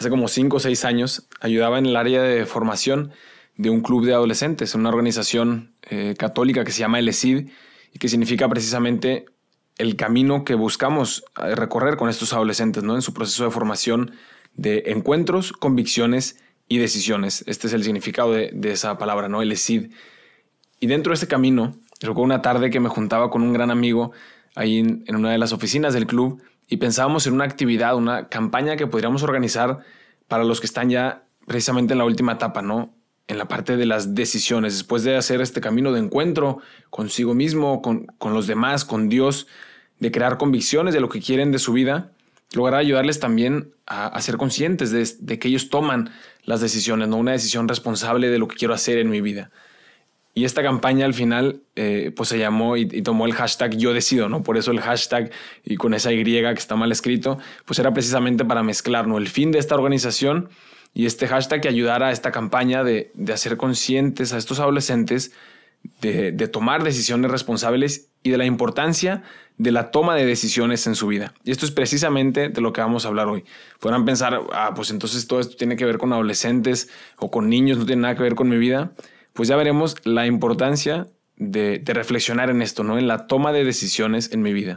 hace como 5 o 6 años, ayudaba en el área de formación de un club de adolescentes, una organización eh, católica que se llama ESID y que significa precisamente el camino que buscamos eh, recorrer con estos adolescentes, ¿no? En su proceso de formación de encuentros, convicciones y decisiones. Este es el significado de, esa palabra, ¿no? El. Y dentro de este camino, recuerdo una tarde que me juntaba con un gran amigo ahí en, en una de las oficinas del club y pensábamos en una actividad, una campaña que podríamos organizar para los que están ya precisamente en la última etapa, ¿no? En la parte de las decisiones, después de hacer este camino de encuentro consigo mismo, con, con los demás, con Dios, de crear convicciones de lo que quieren de su vida, lograr ayudarles también a, ser conscientes de, que ellos toman las decisiones, no una decisión responsable de lo que quiero hacer en mi vida. Y esta campaña al final eh, pues se llamó y, tomó el hashtag yo decido, ¿no? Por eso el hashtag y con esa Y que está mal escrito, pues era precisamente para mezclar, ¿no? El fin de esta organización y este hashtag que ayudara a esta campaña de, de hacer conscientes a estos adolescentes de, tomar decisiones responsables y de la importancia de la toma de decisiones en su vida. Y esto es precisamente de lo que vamos a hablar hoy. Podrán pensar, ah, pues entonces todo esto tiene que ver con adolescentes o con niños, no tiene nada que ver con mi vida. Pues ya veremos la importancia de, reflexionar en esto, ¿no? En la toma de decisiones en mi vida.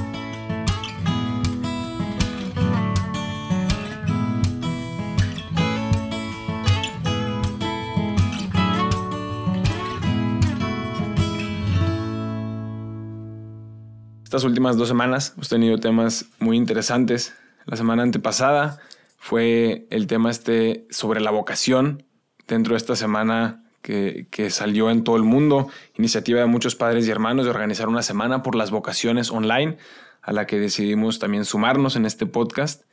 Estas últimas dos semanas hemos tenido temas muy interesantes. La semana antepasada fue el tema este sobre la vocación. Dentro de esta semana que, que, salió en todo el mundo, iniciativa de muchos padres y hermanos de organizar una semana por las vocaciones online, a la que decidimos también sumarnos en este podcast.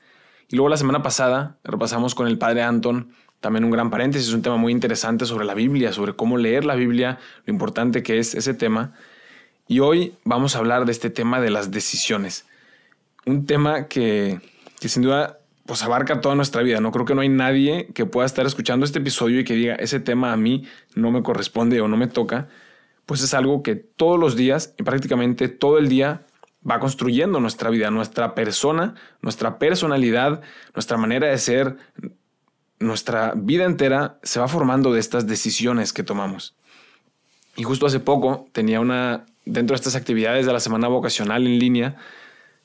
Y luego la semana pasada repasamos con el padre Anton también un gran paréntesis, un tema muy interesante sobre la Biblia, sobre cómo leer la Biblia, lo importante que es ese tema. Y hoy vamos a hablar de este tema de las decisiones. Un tema que, sin duda pues abarca toda nuestra vida. No creo que no hay nadie que pueda estar escuchando este episodio y que diga, ese tema a mí no me corresponde o no me toca. Pues es algo que todos los días y prácticamente todo el día va construyendo nuestra vida, nuestra persona, nuestra personalidad, nuestra manera de ser, nuestra vida entera se va formando de estas decisiones que tomamos. Y justo hace poco tenía una dentro de estas actividades de la semana vocacional en línea,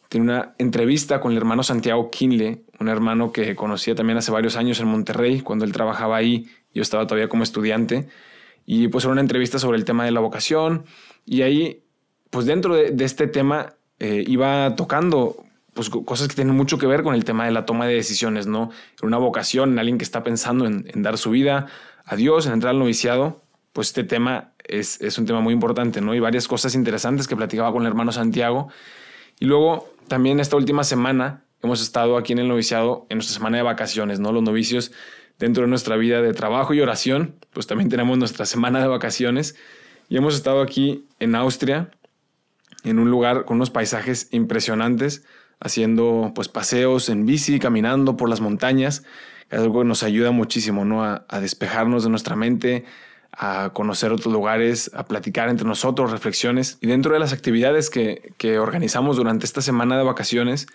tiene una entrevista con el hermano Santiago Kinle, un hermano que conocía también hace varios años en Monterrey, cuando él trabajaba ahí, yo estaba todavía como estudiante, y pues era una entrevista sobre el tema de la vocación, y ahí, pues dentro de, este tema, eh, iba tocando pues, cosas que tienen mucho que ver con el tema de la toma de decisiones, ¿no? Una vocación en alguien que está pensando en, en dar su vida a Dios, en entrar al noviciado, pues este tema es, es, un tema muy importante, ¿no? Y varias cosas interesantes que platicaba con el hermano Santiago. Y luego también esta última semana hemos estado aquí en el noviciado en nuestra semana de vacaciones, ¿no? Los novicios dentro de nuestra vida de trabajo y oración, pues también tenemos nuestra semana de vacaciones y hemos estado aquí en Austria, en un lugar con unos paisajes impresionantes, haciendo pues paseos en bici, caminando por las montañas, es algo que nos ayuda muchísimo, ¿no? A, a despejarnos de nuestra mente, a conocer otros lugares, a platicar entre nosotros, reflexiones. Y dentro de las actividades que, que organizamos durante esta semana de vacaciones,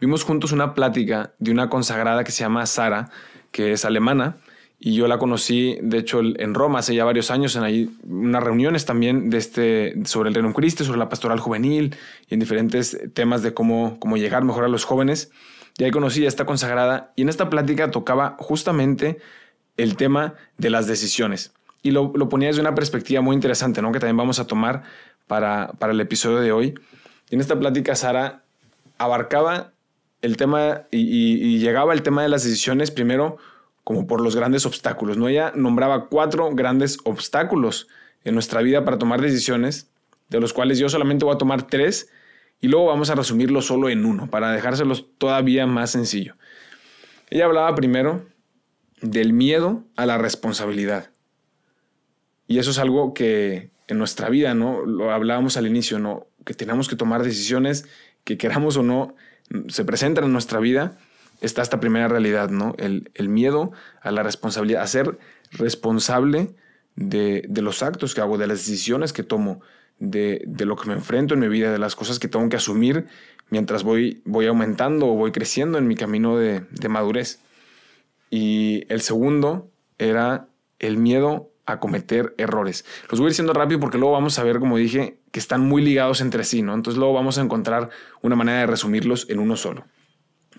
vimos juntos una plática de una consagrada que se llama Sara, que es alemana, y yo la conocí, de hecho, en Roma hace ya varios años, en ahí unas reuniones también de este, sobre el Reino Cristo, sobre la pastoral juvenil y en diferentes temas de cómo, cómo llegar mejor a los jóvenes. Y ahí conocí a esta consagrada y en esta plática tocaba justamente el tema de las decisiones y lo, lo ponía desde una perspectiva muy interesante, ¿no? que también vamos a tomar para, para el episodio de hoy. Y en esta plática, Sara abarcaba el tema y, llegaba al tema de las decisiones primero como por los grandes obstáculos. ¿no? Ella nombraba cuatro grandes obstáculos en nuestra vida para tomar decisiones, de los cuales yo solamente voy a tomar tres y luego vamos a resumirlo solo en uno, para dejárselos todavía más sencillo. Ella hablaba primero del miedo a la responsabilidad. Y eso es algo que en nuestra vida, ¿no? Lo hablábamos al inicio, ¿no? Que tenemos que tomar decisiones que queramos o no, se presentan en nuestra vida, está esta primera realidad, ¿no? El, el miedo a la responsabilidad, a ser responsable de, de, los actos que hago, de las decisiones que tomo, de, de, lo que me enfrento en mi vida, de las cosas que tengo que asumir mientras voy, voy aumentando o voy creciendo en mi camino de, de madurez. Y el segundo era el miedo a cometer errores. Los voy a ir rápido porque luego vamos a ver, como dije, que están muy ligados entre sí, ¿no? Entonces luego vamos a encontrar una manera de resumirlos en uno solo.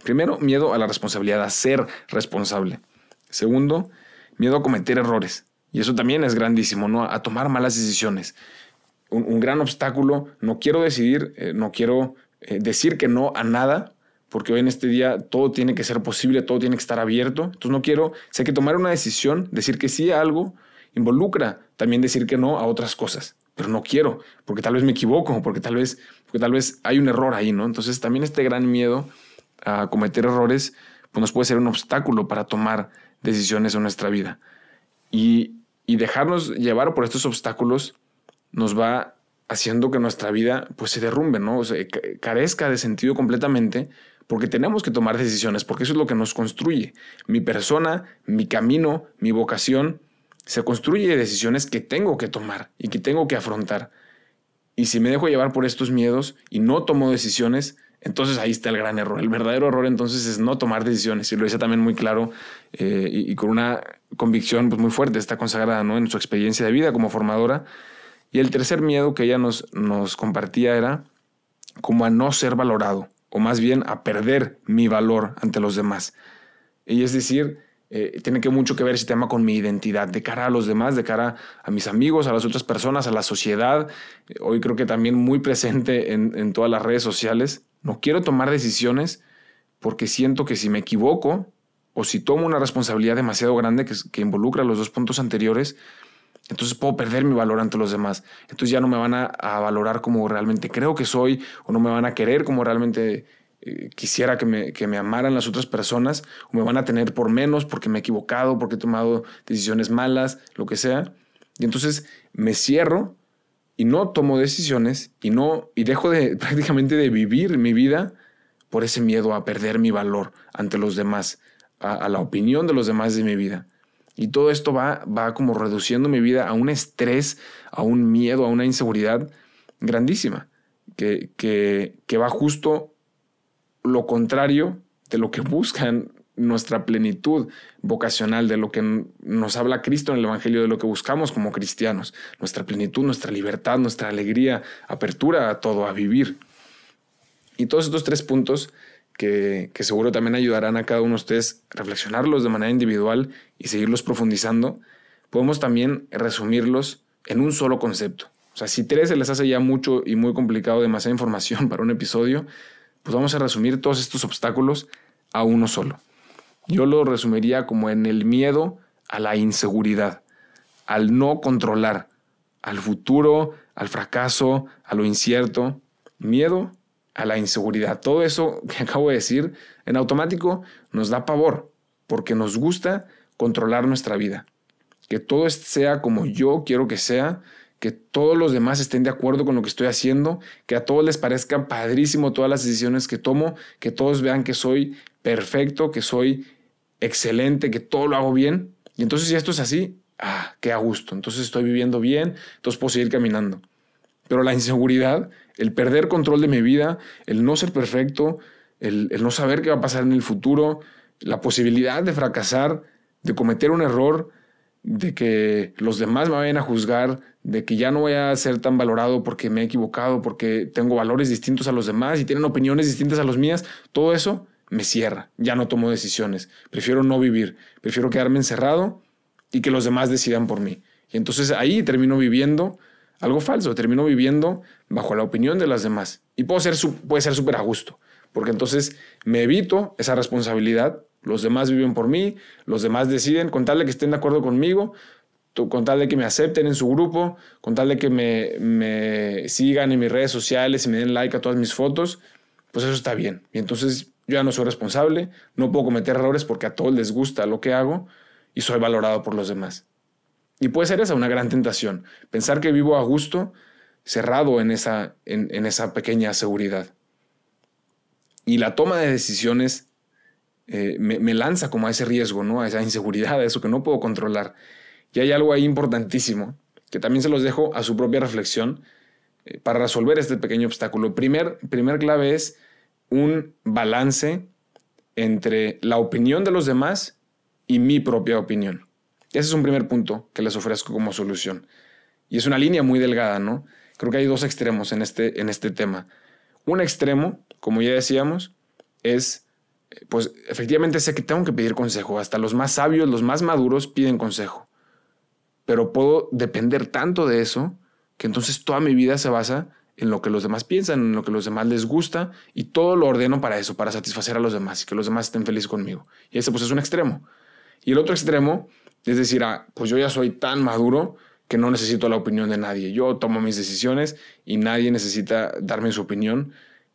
Primero, miedo a la responsabilidad, a ser responsable. Segundo, miedo a cometer errores. Y eso también es grandísimo, ¿no? A tomar malas decisiones. Un, gran obstáculo, no quiero decidir, eh, no quiero eh, decir que no a nada, porque hoy en este día todo tiene que ser posible, todo tiene que estar abierto. Entonces no quiero, sé que tomar una decisión, decir que sí a algo, involucra también decir que no a otras cosas. Pero no quiero, porque tal vez me equivoco, porque tal vez, porque tal vez hay un error ahí, ¿no? Entonces también este gran miedo a cometer errores pues nos puede ser un obstáculo para tomar decisiones en nuestra vida. Y, y dejarnos llevar por estos obstáculos nos va haciendo que nuestra vida pues se derrumbe, ¿no? O sea, carezca de sentido completamente porque tenemos que tomar decisiones, porque eso es lo que nos construye. Mi persona, mi camino, mi vocación se construye de decisiones que tengo que tomar y que tengo que afrontar. Y si me dejo llevar por estos miedos y no tomo decisiones, entonces ahí está el gran error. El verdadero error entonces es no tomar decisiones. Y lo dice también muy claro eh, y, con una convicción pues, muy fuerte, está consagrada ¿no? en su experiencia de vida como formadora. Y el tercer miedo que ella nos, nos compartía era como a no ser valorado, o más bien a perder mi valor ante los demás. Y es decir, eh, tiene que mucho que ver ese tema con mi identidad, de cara a los demás, de cara a mis amigos, a las otras personas, a la sociedad. hoy creo que también muy presente en, en todas las redes sociales no quiero tomar decisiones porque siento que si me equivoco o si tomo una responsabilidad demasiado grande que, involucra los dos puntos anteriores, entonces puedo perder mi valor ante los demás. Entonces ya no me van a, valorar como realmente creo que soy o no me van a querer como realmente eh, quisiera que me, que me amaran las otras personas o me van a tener por menos porque me he equivocado, porque he tomado decisiones malas, lo que sea. Y entonces me cierro y no tomo decisiones y no y dejo de prácticamente de vivir mi vida por ese miedo a perder mi valor ante los demás, a, la opinión de los demás de mi vida. Y todo esto va, va como reduciendo mi vida a un estrés, a un miedo, a una inseguridad grandísima, que, que, que va justo lo contrario de lo que buscan nuestra plenitud vocacional, de lo que nos habla Cristo en el Evangelio, de lo que buscamos como cristianos, nuestra plenitud, nuestra libertad, nuestra alegría, apertura a todo, a vivir. Y todos estos tres puntos que, que seguro también ayudarán a cada uno de ustedes reflexionarlos de manera individual y seguirlos profundizando, podemos también resumirlos en un solo concepto. O sea, si tres se les hace ya mucho y muy complicado, demasiada información para un episodio, pues vamos a resumir todos estos obstáculos a uno solo. Yo lo resumiría como en el miedo a la inseguridad, al no controlar, al futuro, al fracaso, a lo incierto. Miedo a la inseguridad. Todo eso que acabo de decir en automático nos da pavor porque nos gusta controlar nuestra vida. Que todo sea como yo quiero que sea, que todos los demás estén de acuerdo con lo que estoy haciendo, que a todos les parezca padrísimo todas las decisiones que tomo, que todos vean que soy perfecto, que soy excelente, que todo lo hago bien. Y entonces si esto es así, ah, qué a gusto. Entonces estoy viviendo bien, entonces puedo seguir caminando. Pero la inseguridad, el perder control de mi vida, el no ser perfecto, el, el no saber qué va a pasar en el futuro, la posibilidad de fracasar, de cometer un error, de que los demás me vayan a juzgar, de que ya no voy a ser tan valorado porque me he equivocado, porque tengo valores distintos a los demás y tienen opiniones distintas a las mías, todo eso me cierra, ya no tomo decisiones, prefiero no vivir, prefiero quedarme encerrado y que los demás decidan por mí. Y entonces ahí termino viviendo algo falso, termino viviendo bajo la opinión de las demás. Y puede ser súper a gusto, porque entonces me evito esa responsabilidad, los demás viven por mí, los demás deciden, con tal de que estén de acuerdo conmigo, con tal de que me acepten en su grupo, con tal de que me, sigan en mis redes sociales y me den like a todas mis fotos, pues eso está bien. Y entonces yo ya no soy responsable, no puedo cometer errores porque a todos les gusta lo que hago y soy valorado por los demás. Y puede ser esa una gran tentación, pensar que vivo a gusto, cerrado en esa, en, esa pequeña seguridad. Y la toma de decisiones eh, me, lanza como a ese riesgo, ¿no? a esa inseguridad, a eso que no puedo controlar. Y hay algo ahí importantísimo, que también se los dejo a su propia reflexión eh, para resolver este pequeño obstáculo. Primer, primer clave es un balance entre la opinión de los demás y mi propia opinión. Ese es un primer punto que les ofrezco como solución. Y es una línea muy delgada, ¿no? Creo que hay dos extremos en este, en este tema. Un extremo, como ya decíamos, es, pues efectivamente sé que tengo que pedir consejo. Hasta los más sabios, los más maduros piden consejo. Pero puedo depender tanto de eso que entonces toda mi vida se basa en lo que los demás piensan, en lo que los demás les gusta y todo lo ordeno para eso, para satisfacer a los demás y que los demás estén felices conmigo. Y ese pues es un extremo. Y el otro extremo es decir, ah, pues yo ya soy tan maduro que no necesito la opinión de nadie. Yo tomo mis decisiones y nadie necesita darme su opinión.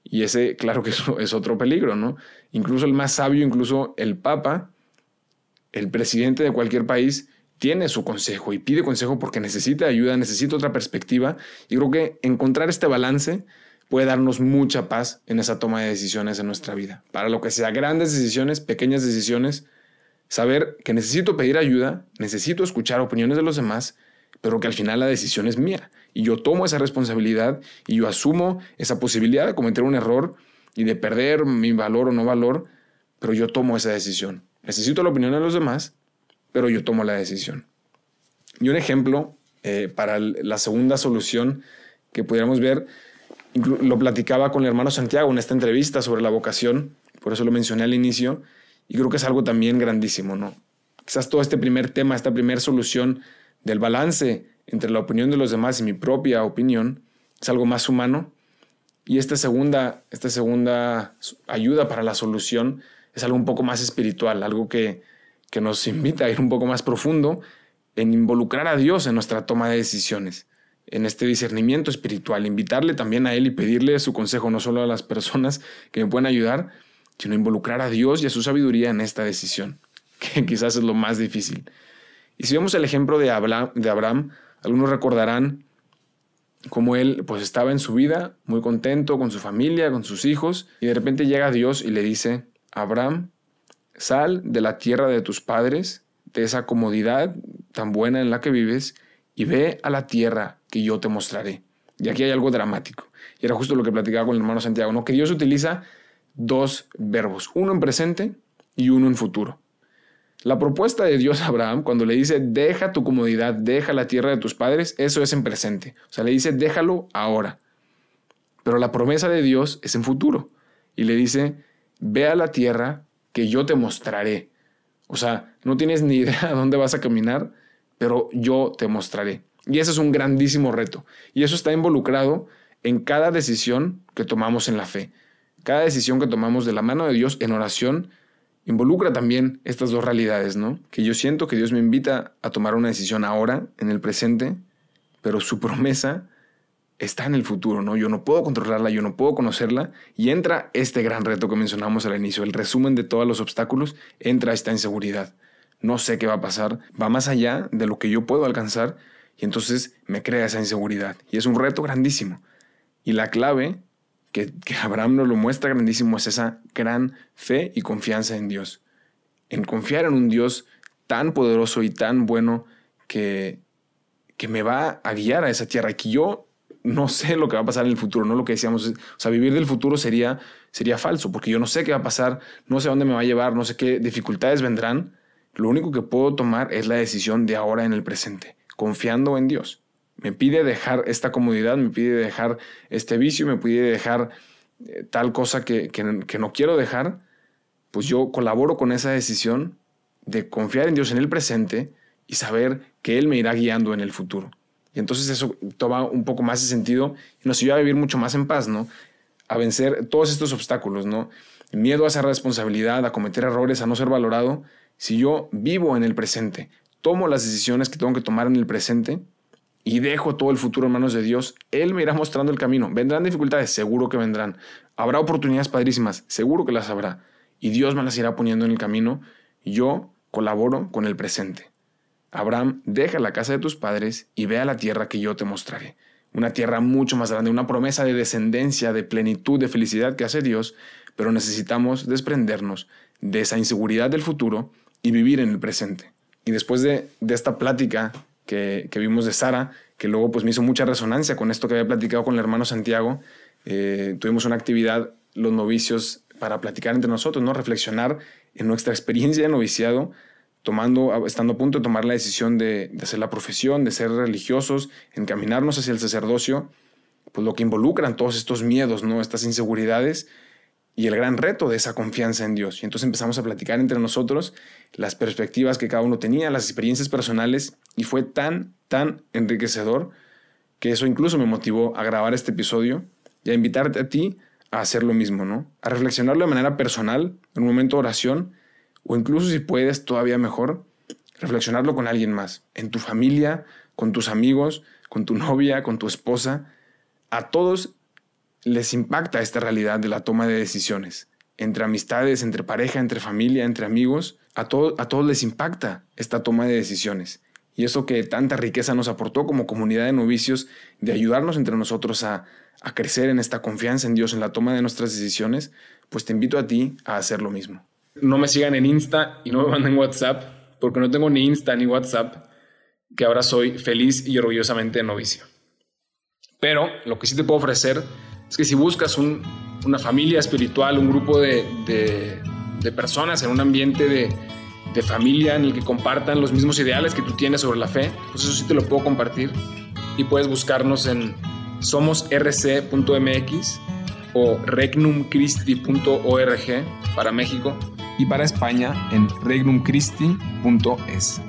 Y ese, claro que eso es otro peligro, ¿no? Incluso el más sabio, incluso el Papa, el presidente de cualquier país, tiene su consejo y pide consejo porque necesita ayuda, necesita otra perspectiva. Y creo que encontrar este balance puede darnos mucha paz en esa toma de decisiones en nuestra vida. Para lo que sea, grandes decisiones, pequeñas decisiones, Saber que necesito pedir ayuda, necesito escuchar opiniones de los demás, pero que al final la decisión es mía. Y yo tomo esa responsabilidad y yo asumo esa posibilidad de cometer un error y de perder mi valor o no valor, pero yo tomo esa decisión. Necesito la opinión de los demás, pero yo tomo la decisión. Y un ejemplo eh, para la segunda solución que pudiéramos ver, lo platicaba con el hermano Santiago en esta entrevista sobre la vocación, por eso lo mencioné al inicio, y creo que es algo también grandísimo, ¿no? Quizás todo este primer tema, esta primera solución del balance entre la opinión de los demás y mi propia opinión es algo más humano. Y esta segunda, esta segunda ayuda para la solución es algo un poco más espiritual, algo que, que nos invita a ir un poco más profundo en involucrar a Dios en nuestra toma de decisiones, en este discernimiento espiritual, invitarle también a Él y pedirle su consejo no solo a las personas que me pueden ayudar, sino involucrar a Dios y a su sabiduría en esta decisión, que quizás es lo más difícil. Y si vemos el ejemplo de Abraham, algunos recordarán cómo él pues estaba en su vida muy contento con su familia, con sus hijos, y de repente llega Dios y le dice, Abraham, sal de la tierra de tus padres, de esa comodidad tan buena en la que vives, y ve a la tierra que yo te mostraré. Y aquí hay algo dramático. Y era justo lo que platicaba con el hermano Santiago, ¿no? que Dios utiliza dos verbos, uno en presente y uno en futuro. La propuesta de Dios a Abraham, cuando le dice, deja tu comodidad, deja la tierra de tus padres, eso es en presente. O sea, le dice, déjalo ahora. Pero la promesa de Dios es en futuro. Y le dice, ve a la tierra que yo te mostraré. O sea, no tienes ni idea a dónde vas a caminar, pero yo te mostraré. Y ese es un grandísimo reto. Y eso está involucrado en cada decisión que tomamos en la fe. Cada decisión que tomamos de la mano de Dios en oración involucra también estas dos realidades, ¿no? Que yo siento que Dios me invita a tomar una decisión ahora, en el presente, pero su promesa está en el futuro, ¿no? Yo no puedo controlarla, yo no puedo conocerla y entra este gran reto que mencionamos al inicio, el resumen de todos los obstáculos, entra esta inseguridad. No sé qué va a pasar, va más allá de lo que yo puedo alcanzar y entonces me crea esa inseguridad y es un reto grandísimo. Y la clave que, Abraham nos lo muestra grandísimo es esa gran fe y confianza en Dios. En confiar en un Dios tan poderoso y tan bueno que, que me va a guiar a esa tierra, que yo no sé lo que va a pasar en el futuro, no lo que decíamos, o sea, vivir del futuro sería, sería falso, porque yo no sé qué va a pasar, no sé dónde me va a llevar, no sé qué dificultades vendrán, lo único que puedo tomar es la decisión de ahora en el presente, confiando en Dios me pide dejar esta comodidad, me pide dejar este vicio, me pide dejar eh, tal cosa que, que, no quiero dejar, pues yo colaboro con esa decisión de confiar en Dios en el presente y saber que Él me irá guiando en el futuro. Y entonces eso toma un poco más de sentido y nos ayuda a vivir mucho más en paz, ¿no? A vencer todos estos obstáculos, ¿no? miedo a esa responsabilidad, a cometer errores, a no ser valorado. Si yo vivo en el presente, tomo las decisiones que tengo que tomar en el presente, y dejo todo el futuro en manos de Dios, Él me irá mostrando el camino. ¿Vendrán dificultades? Seguro que vendrán. ¿Habrá oportunidades padrísimas? Seguro que las habrá. Y Dios me las irá poniendo en el camino. Yo colaboro con el presente. Abraham, deja la casa de tus padres y ve a la tierra que yo te mostraré. Una tierra mucho más grande, una promesa de descendencia, de plenitud, de felicidad que hace Dios, pero necesitamos desprendernos de esa inseguridad del futuro y vivir en el presente. Y después de, esta plática que, vimos de Sara, que luego pues me hizo mucha resonancia con esto que había platicado con el hermano Santiago, eh, tuvimos una actividad, los novicios, para platicar entre nosotros, ¿no? Reflexionar en nuestra experiencia de noviciado, tomando, estando a punto de tomar la decisión de, de hacer la profesión, de ser religiosos, encaminarnos hacia el sacerdocio, pues lo que involucran todos estos miedos, ¿no? Estas inseguridades, y el gran reto de esa confianza en Dios. Y entonces empezamos a platicar entre nosotros las perspectivas que cada uno tenía, las experiencias personales, y fue tan, tan enriquecedor que eso incluso me motivó a grabar este episodio y a invitarte a ti a hacer lo mismo, ¿no? A reflexionarlo de manera personal, en un momento de oración, o incluso si puedes, todavía mejor, reflexionarlo con alguien más, en tu familia, con tus amigos, con tu novia, con tu esposa. A todos les impacta esta realidad de la toma de decisiones. Entre amistades, entre pareja, entre familia, entre amigos, a, a todos les impacta esta toma de decisiones. Y eso que tanta riqueza nos aportó como comunidad de novicios, de ayudarnos entre nosotros a, a crecer en esta confianza en Dios, en la toma de nuestras decisiones, pues te invito a ti a hacer lo mismo. No me sigan en Insta y no me manden WhatsApp, porque no tengo ni Insta ni WhatsApp, que ahora soy feliz y orgullosamente novicio. Pero lo que sí te puedo ofrecer es que si buscas una familia espiritual, un grupo de, personas en un ambiente de, de, familia en el que compartan los mismos ideales que tú tienes sobre la fe, pues eso sí te lo puedo compartir. Y puedes buscarnos en somosrc.mx o regnumchristi.org para México y para España en regnumchristi.es.